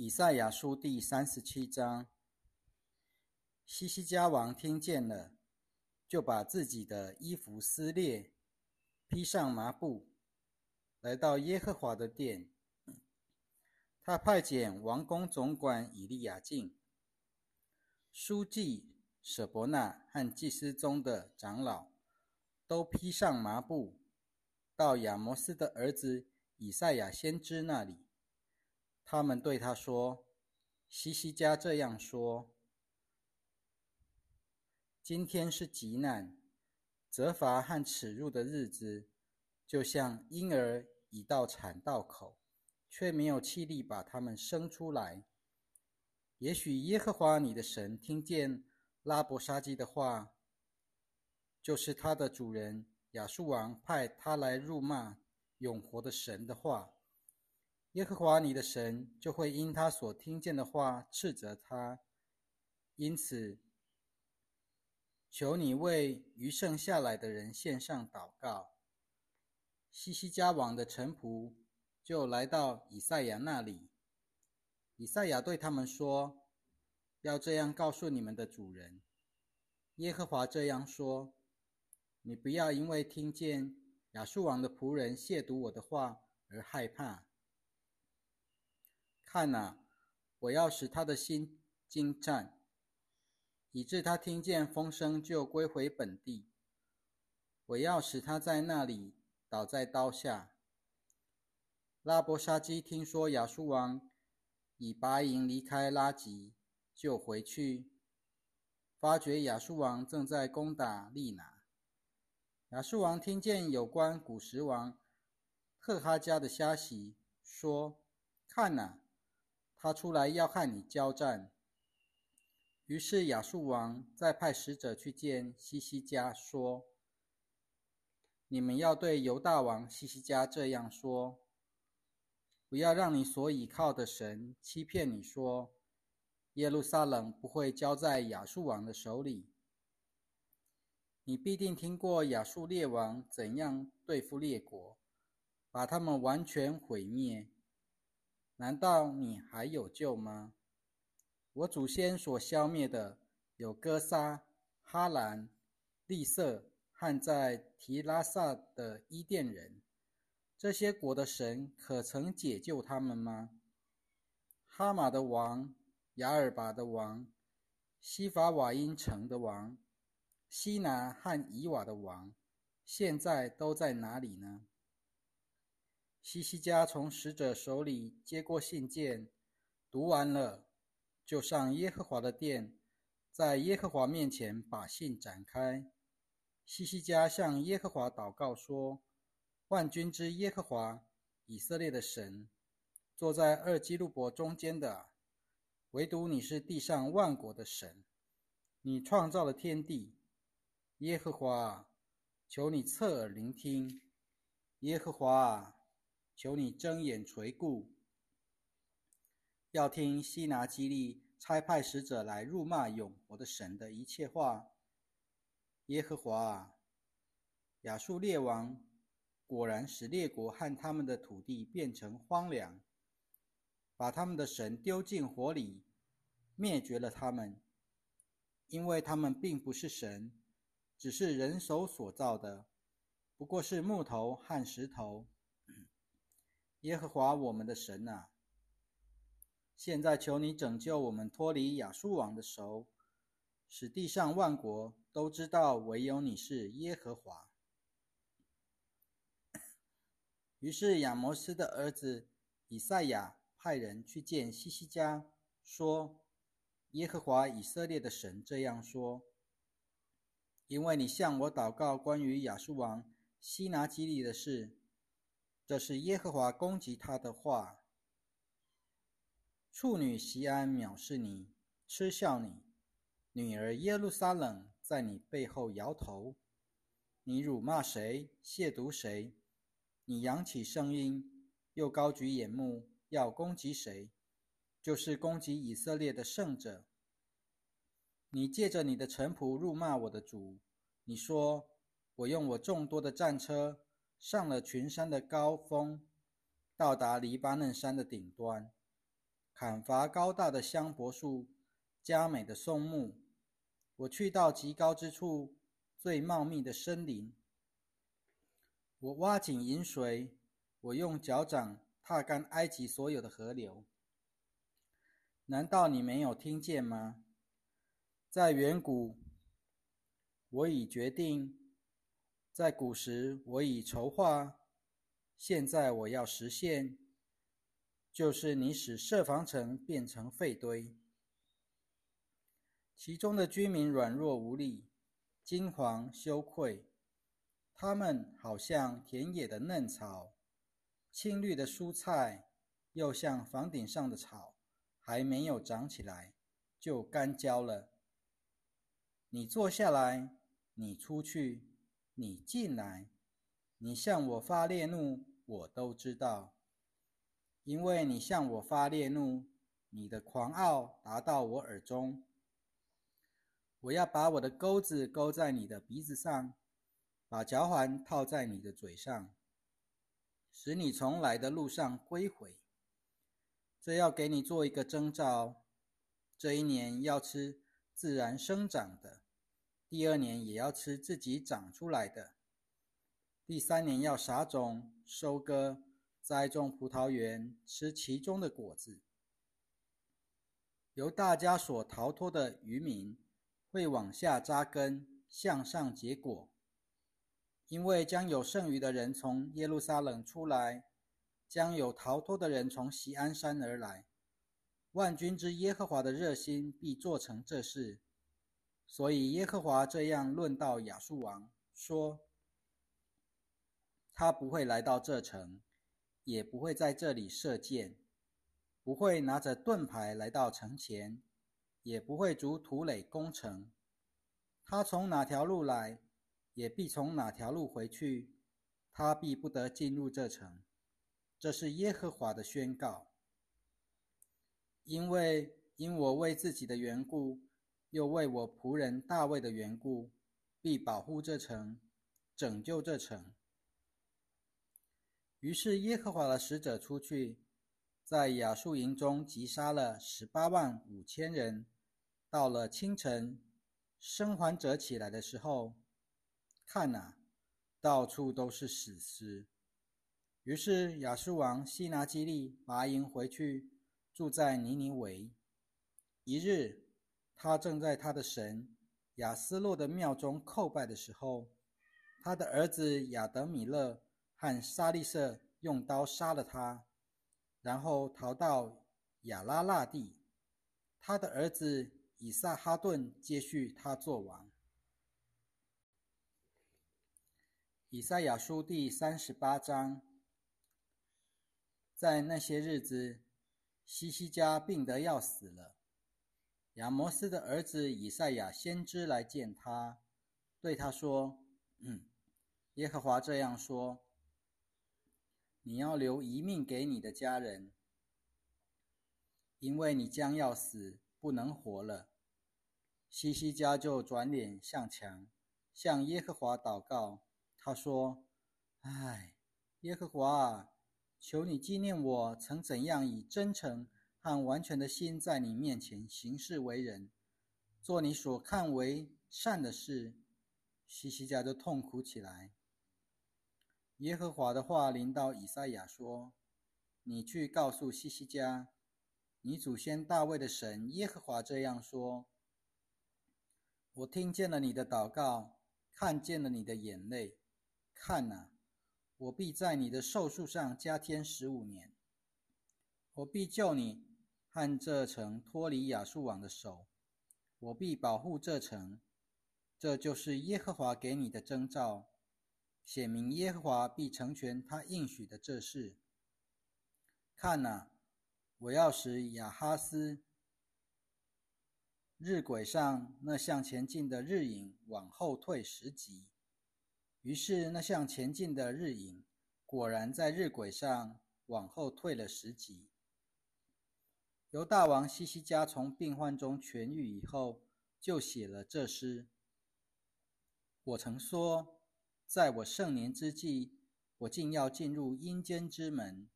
以赛亚书第三十七章，西西家王听见了，就把自己的衣服撕裂，披上麻布，来到耶和华的殿。他派遣王宫总管以利亚敬、书记舍伯纳和祭司中的长老，都披上麻布，到亚摩斯的儿子以赛亚先知那里。他们对他说：“西西家这样说：今天是极难、责罚和耻辱的日子，就像婴儿已到产道口，却没有气力把他们生出来。也许耶和华你的神听见拉伯沙基的话，就是他的主人亚述王派他来辱骂永活的神的话。”耶和华你的神就会因他所听见的话斥责他，因此，求你为余剩下来的人献上祷告。西西家王的臣仆就来到以赛亚那里，以赛亚对他们说：“要这样告诉你们的主人，耶和华这样说：你不要因为听见亚述王的仆人亵渎我的话而害怕。”看哪，我要使他的心惊颤，以致他听见风声就归回本地。我要使他在那里倒在刀下。拉伯沙基听说亚述王以白营离开拉吉，就回去，发觉亚述王正在攻打利拿。亚述王听见有关古时王特哈加的消息，说：“看哪！”他出来要和你交战，于是亚述王再派使者去见西西家，说：“你们要对犹大王西西家这样说：不要让你所倚靠的神欺骗你说，耶路撒冷不会交在亚述王的手里。你必定听过亚述列王怎样对付列国，把他们完全毁灭。”难道你还有救吗？我祖先所消灭的有哥沙、哈兰、利色和在提拉萨的伊甸人，这些国的神可曾解救他们吗？哈马的王、雅尔拔的王、西法瓦因城的王、西拿和以瓦的王，现在都在哪里呢？西西家从使者手里接过信件，读完了，就上耶和华的殿，在耶和华面前把信展开。西西家向耶和华祷告说：“万军之耶和华，以色列的神，坐在二基路伯中间的，唯独你是地上万国的神，你创造了天地。耶和华，求你侧耳聆听。耶和华。”求你睁眼垂顾，要听西拿基利差派使者来辱骂永活的神的一切话。耶和华啊，亚述列王果然使列国和他们的土地变成荒凉，把他们的神丢进火里，灭绝了他们，因为他们并不是神，只是人手所造的，不过是木头和石头。耶和华我们的神啊，现在求你拯救我们脱离亚述王的手，使地上万国都知道唯有你是耶和华。于是亚摩斯的儿子以赛亚派人去见西西家，说：“耶和华以色列的神这样说：因为你向我祷告关于亚述王西拿基利的事。”这是耶和华攻击他的话。处女西安藐视你，嗤笑你；女儿耶路撒冷在你背后摇头。你辱骂谁，亵渎谁？你扬起声音，又高举眼目，要攻击谁？就是攻击以色列的圣者。你借着你的臣仆辱骂我的主。你说：“我用我众多的战车。”上了群山的高峰，到达黎巴嫩山的顶端，砍伐高大的香柏树、佳美的松木。我去到极高之处，最茂密的森林。我挖井引水，我用脚掌踏干埃及所有的河流。难道你没有听见吗？在远古，我已决定；在古时，我已筹划。现在我要实现，就是你使设防城变成废堆，其中的居民软弱无力，惊惶羞愧，他们好像田野的嫩草，青绿的蔬菜，又像房顶上的草，还没有长起来就干焦了。你坐下来，你出去，你进来。你向我发烈怒，我都知道，因为你向我发烈怒，你的狂傲达到我耳中。我要把我的钩子钩在你的鼻子上，把脚环套在你的嘴上，使你从来的路上归回。这要给你做一个征兆：这一年要吃自然生长的，第二年也要吃自己长出来的。第三年要撒种、收割、栽种葡萄园，吃其中的果子。由大家所逃脱的渔民会往下扎根，向上结果，因为将有剩余的人从耶路撒冷出来，将有逃脱的人从锡安山而来。万军之耶和华的热心必做成这事，所以耶和华这样论到亚述王说。他不会来到这城，也不会在这里射箭，不会拿着盾牌来到城前，也不会逐土垒攻城。他从哪条路来，也必从哪条路回去。他必不得进入这城。这是耶和华的宣告。因为因我为自己的缘故，又为我仆人大卫的缘故，必保护这城，拯救这城。于是耶和华的使者出去，在亚述营中击杀了十八万五千人。到了清晨，生还者起来的时候，看哪，到处都是死尸。于是亚述王西拿基利拔营回去，住在尼尼维。一日，他正在他的神亚斯洛的庙中叩拜的时候，他的儿子亚德米勒。和沙利瑟用刀杀了他，然后逃到亚拉腊地。他的儿子以撒哈顿接续他做王。以赛亚书第三十八章，在那些日子，西西家病得要死了。亚摩斯的儿子以赛亚先知来见他，对他说：“嗯，耶和华这样说。”你要留一命给你的家人，因为你将要死，不能活了。西西家就转脸向墙，向耶和华祷告。他说：“唉，耶和华啊，求你纪念我曾怎样以真诚和完全的心在你面前行事为人，做你所看为善的事。”西西家就痛苦起来。耶和华的话临到以赛亚说：“你去告诉西西家，你祖先大卫的神耶和华这样说：我听见了你的祷告，看见了你的眼泪。看哪，我必在你的寿数上加添十五年。我必救你和这层脱离亚述王的手。我必保护这城。这就是耶和华给你的征兆。”显明耶和华必成全他应许的这事。看哪，我要使亚哈斯日晷上那向前进的日影往后退十级。于是那向前进的日影果然在日晷上往后退了十级。犹大王西西家从病患中痊愈以后，就写了这诗。我曾说。在我盛年之际，我竟要进入阴间之门。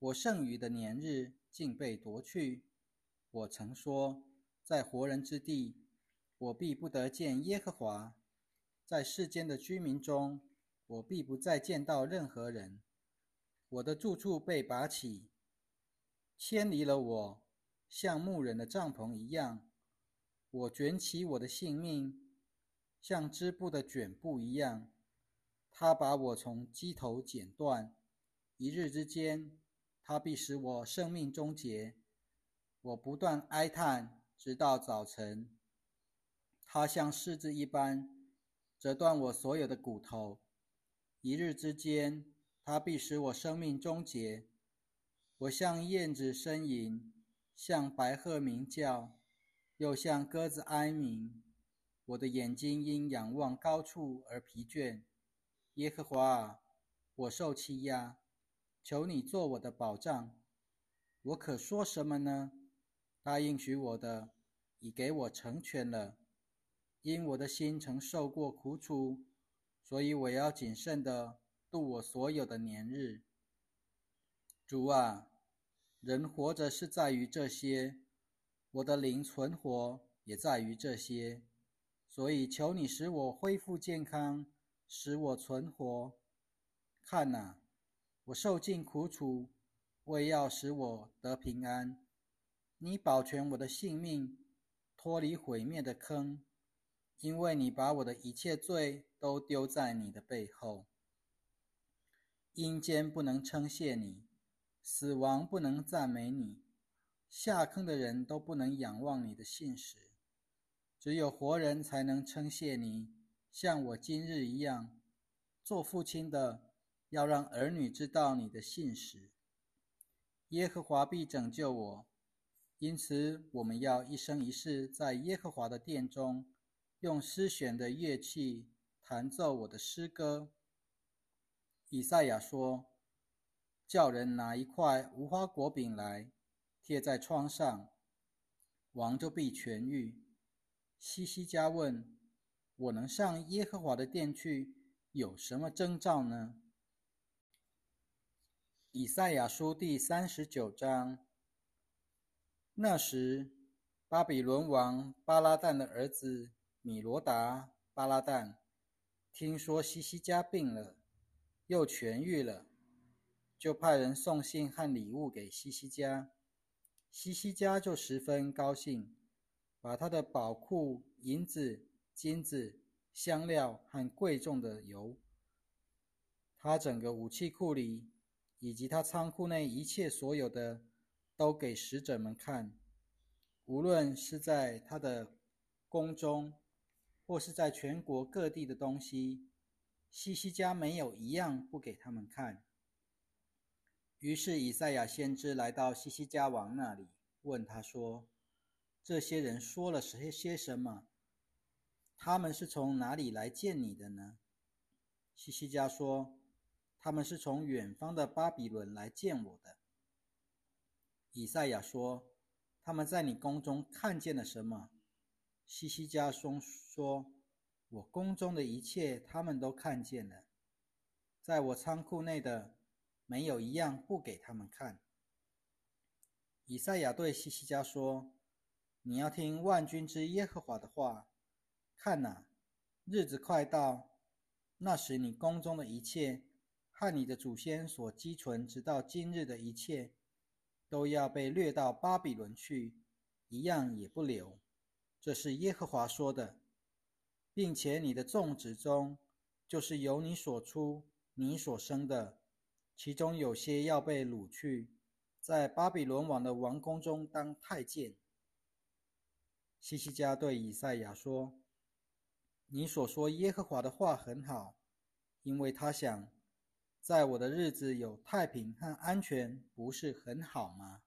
我剩余的年日竟被夺去。我曾说，在活人之地，我必不得见耶和华；在世间的居民中，我必不再见到任何人。我的住处被拔起，牵离了我，像牧人的帐篷一样。我卷起我的性命，像织布的卷布一样。他把我从机头剪断，一日之间，他必使我生命终结。我不断哀叹，直到早晨。他像狮子一般，折断我所有的骨头。一日之间。他必使我生命终结。我像燕子呻吟，像白鹤鸣叫，又像鸽子哀鸣。我的眼睛因仰望高处而疲倦。耶和华，我受欺压，求你做我的保障。我可说什么呢？答应许我的，已给我成全了。因我的心曾受过苦楚，所以我要谨慎的。度我所有的年日，主啊，人活着是在于这些，我的灵存活也在于这些，所以求你使我恢复健康，使我存活。看哪，我受尽苦楚，为要使我得平安。你保全我的性命，脱离毁灭的坑，因为你把我的一切罪都丢在你的背后。阴间不能称谢你，死亡不能赞美你，下坑的人都不能仰望你的信实，只有活人才能称谢你，像我今日一样。做父亲的要让儿女知道你的信实。耶和华必拯救我，因此我们要一生一世在耶和华的殿中，用诗选的乐器弹奏我的诗歌。以赛亚说：“叫人拿一块无花果饼来，贴在窗上，王就必痊愈。”西西家问：“我能上耶和华的殿去，有什么征兆呢？”以赛亚书第三十九章。那时，巴比伦王巴拉旦的儿子米罗达巴拉旦听说西西家病了。又痊愈了，就派人送信和礼物给西西家，西西家就十分高兴，把他的宝库、银子、金子、香料和贵重的油，他整个武器库里以及他仓库内一切所有的，都给使者们看，无论是在他的宫中，或是在全国各地的东西。西西家没有一样不给他们看。于是以赛亚先知来到西西家王那里，问他说：“这些人说了些些什么？他们是从哪里来见你的呢？”西西家说：“他们是从远方的巴比伦来见我的。”以赛亚说：“他们在你宫中看见了什么？”西西家松说。我宫中的一切，他们都看见了；在我仓库内的，没有一样不给他们看。以赛亚对西西家说：“你要听万军之耶和华的话。看哪，日子快到，那时你宫中的一切，和你的祖先所积存直到今日的一切，都要被掠到巴比伦去，一样也不留。这是耶和华说的。”并且你的种植中，就是由你所出、你所生的，其中有些要被掳去，在巴比伦王的王宫中当太监。西西家对以赛亚说：“你所说耶和华的话很好，因为他想，在我的日子有太平和安全，不是很好吗？”